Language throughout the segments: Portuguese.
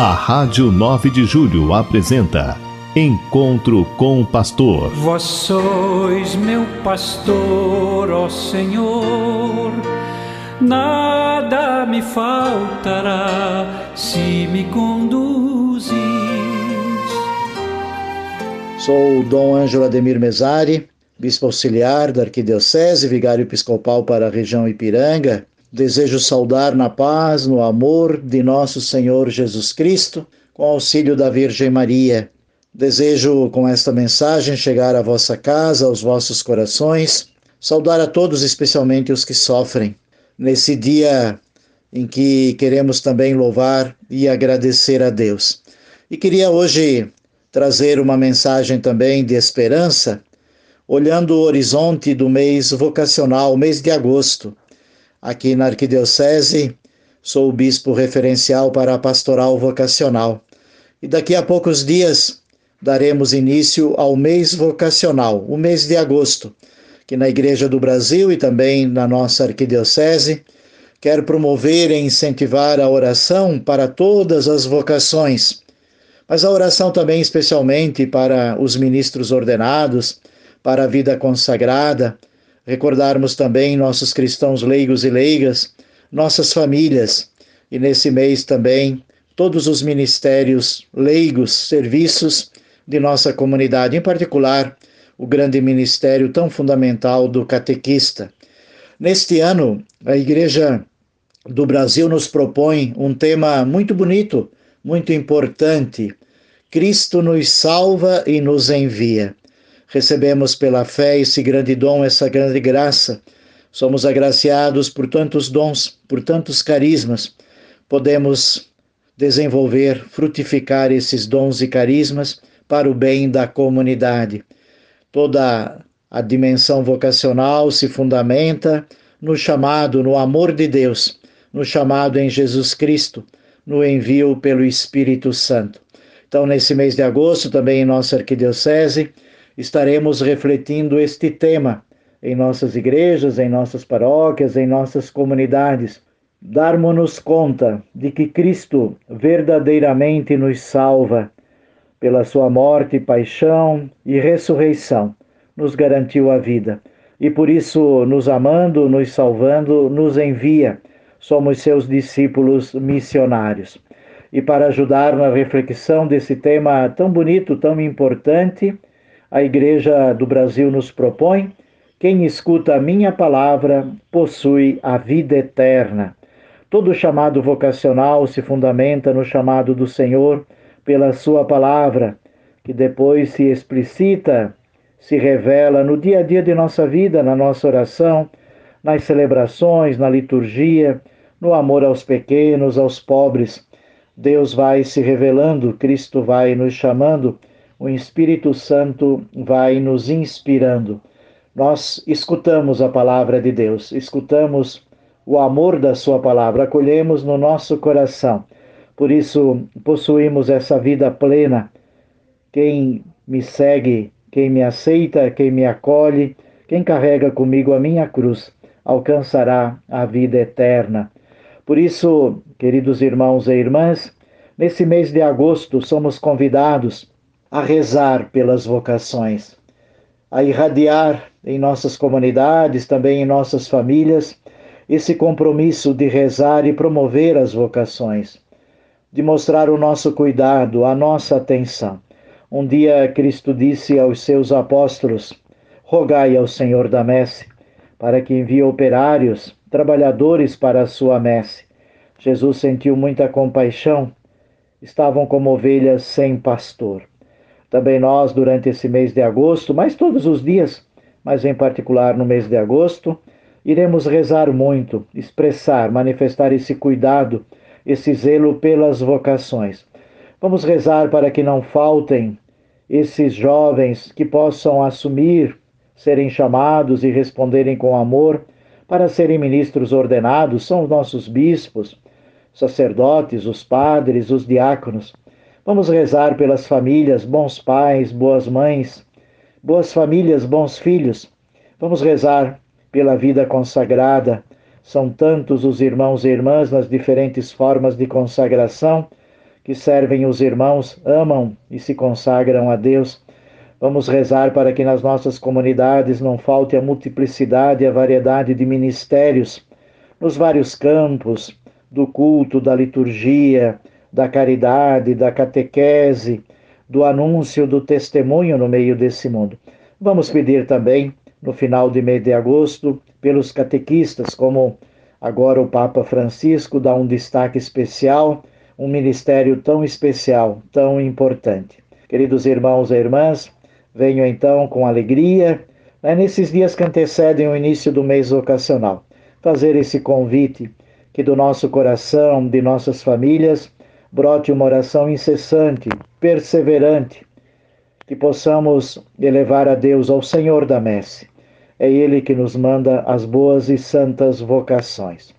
A Rádio 9 de Julho apresenta Encontro com o Pastor. Vós sois meu pastor, ó Senhor, nada me faltará se me conduzis. Sou o Dom Ângelo Ademir Mesari, bispo auxiliar da Arquidiocese, vigário episcopal para a região Ipiranga Desejo saudar na paz, no amor de nosso Senhor Jesus Cristo, com auxílio da Virgem Maria. Desejo com esta mensagem chegar à vossa casa, aos vossos corações, saudar a todos, especialmente os que sofrem, nesse dia em que queremos também louvar e agradecer a Deus. E queria hoje trazer uma mensagem também de esperança, olhando o horizonte do mês vocacional, mês de agosto aqui na Arquidiocese, sou o bispo referencial para a pastoral vocacional. E daqui a poucos dias daremos início ao mês vocacional, o mês de agosto, que na Igreja do Brasil e também na nossa Arquidiocese quer promover e incentivar a oração para todas as vocações, mas a oração também especialmente para os ministros ordenados, para a vida consagrada, recordarmos também nossos cristãos leigos e leigas, nossas famílias, e nesse mês também todos os ministérios leigos, serviços de nossa comunidade, em particular o grande ministério tão fundamental do catequista. Neste ano, a Igreja do Brasil nos propõe um tema muito bonito, muito importante. Cristo nos salva e nos envia recebemos pela fé esse grande dom, essa grande graça. Somos agraciados por tantos dons, por tantos carismas. Podemos desenvolver, frutificar esses dons e carismas para o bem da comunidade. Toda a dimensão vocacional se fundamenta no chamado, no amor de Deus, no chamado em Jesus Cristo, no envio pelo Espírito Santo. Então, nesse mês de agosto, também em nossa arquidiocese, estaremos refletindo este tema em nossas igrejas, em nossas paróquias, em nossas comunidades. Darmos-nos conta de que Cristo verdadeiramente nos salva pela sua morte, paixão e ressurreição, nos garantiu a vida. E por isso, nos amando, nos salvando, nos envia. Somos seus discípulos missionários. E para ajudar na reflexão desse tema tão bonito, tão importante, a Igreja do Brasil nos propõe: quem escuta a minha palavra possui a vida eterna. Todo chamado vocacional se fundamenta no chamado do Senhor pela Sua palavra, que depois se explicita, se revela no dia a dia de nossa vida, na nossa oração, nas celebrações, na liturgia, no amor aos pequenos, aos pobres. Deus vai se revelando, Cristo vai nos chamando o Espírito Santo vai nos inspirando. Nós escutamos a palavra de Deus, escutamos o amor da Sua palavra, acolhemos no nosso coração. Por isso, possuímos essa vida plena. Quem me segue, quem me aceita, quem me acolhe, quem carrega comigo a minha cruz, alcançará a vida eterna. Por isso, queridos irmãos e irmãs, nesse mês de agosto somos convidados a rezar pelas vocações, a irradiar em nossas comunidades, também em nossas famílias, esse compromisso de rezar e promover as vocações, de mostrar o nosso cuidado, a nossa atenção. Um dia Cristo disse aos seus apóstolos: Rogai ao Senhor da messe, para que envie operários, trabalhadores para a sua messe. Jesus sentiu muita compaixão. Estavam como ovelhas sem pastor. Também nós, durante esse mês de agosto, mas todos os dias, mas em particular no mês de agosto, iremos rezar muito, expressar, manifestar esse cuidado, esse zelo pelas vocações. Vamos rezar para que não faltem esses jovens que possam assumir, serem chamados e responderem com amor para serem ministros ordenados, são os nossos bispos, sacerdotes, os padres, os diáconos. Vamos rezar pelas famílias, bons pais, boas mães, boas famílias, bons filhos, Vamos rezar pela vida consagrada. São tantos os irmãos e irmãs nas diferentes formas de consagração que servem os irmãos, amam e se consagram a Deus. Vamos rezar para que nas nossas comunidades não falte a multiplicidade e a variedade de ministérios nos vários campos do culto, da liturgia, da caridade, da catequese, do anúncio, do testemunho no meio desse mundo. Vamos pedir também, no final de mês de agosto, pelos catequistas, como agora o Papa Francisco dá um destaque especial, um ministério tão especial, tão importante. Queridos irmãos e irmãs, venho então com alegria, né, nesses dias que antecedem o início do mês vocacional, fazer esse convite que do nosso coração, de nossas famílias, brote uma oração incessante, perseverante, que possamos elevar a Deus, ao Senhor da Messe. É Ele que nos manda as boas e santas vocações.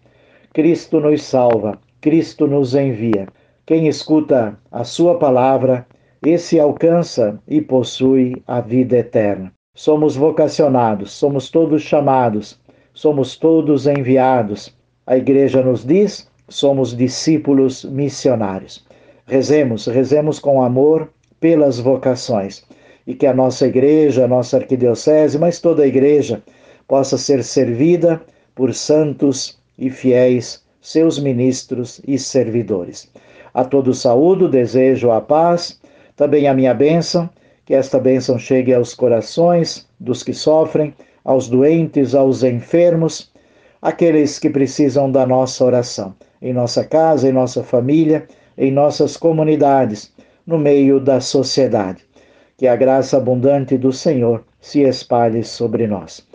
Cristo nos salva, Cristo nos envia. Quem escuta a Sua palavra, esse alcança e possui a vida eterna. Somos vocacionados, somos todos chamados, somos todos enviados. A Igreja nos diz somos discípulos missionários. Rezemos, rezemos com amor pelas vocações e que a nossa igreja, a nossa arquidiocese, mas toda a igreja possa ser servida por santos e fiéis, seus ministros e servidores. A todos saúdo, desejo a paz, também a minha bênção, que esta bênção chegue aos corações dos que sofrem, aos doentes, aos enfermos, aqueles que precisam da nossa oração em nossa casa, em nossa família, em nossas comunidades, no meio da sociedade. Que a graça abundante do Senhor se espalhe sobre nós.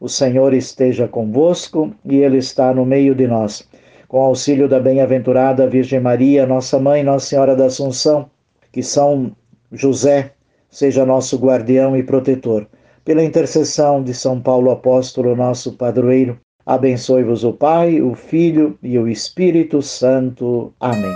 O Senhor esteja convosco e Ele está no meio de nós. Com auxílio da bem-aventurada Virgem Maria, nossa mãe, Nossa Senhora da Assunção, que São José seja nosso guardião e protetor. Pela intercessão de São Paulo Apóstolo, nosso padroeiro, Abençoe-vos o Pai, o Filho e o Espírito Santo. Amém.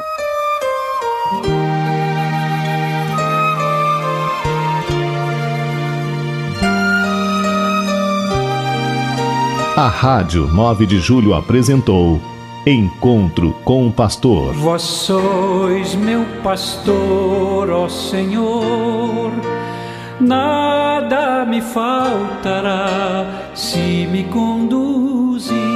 A Rádio 9 de Julho apresentou Encontro com o Pastor. Vós sois meu pastor, ó Senhor nada me faltará se me conduz cozy.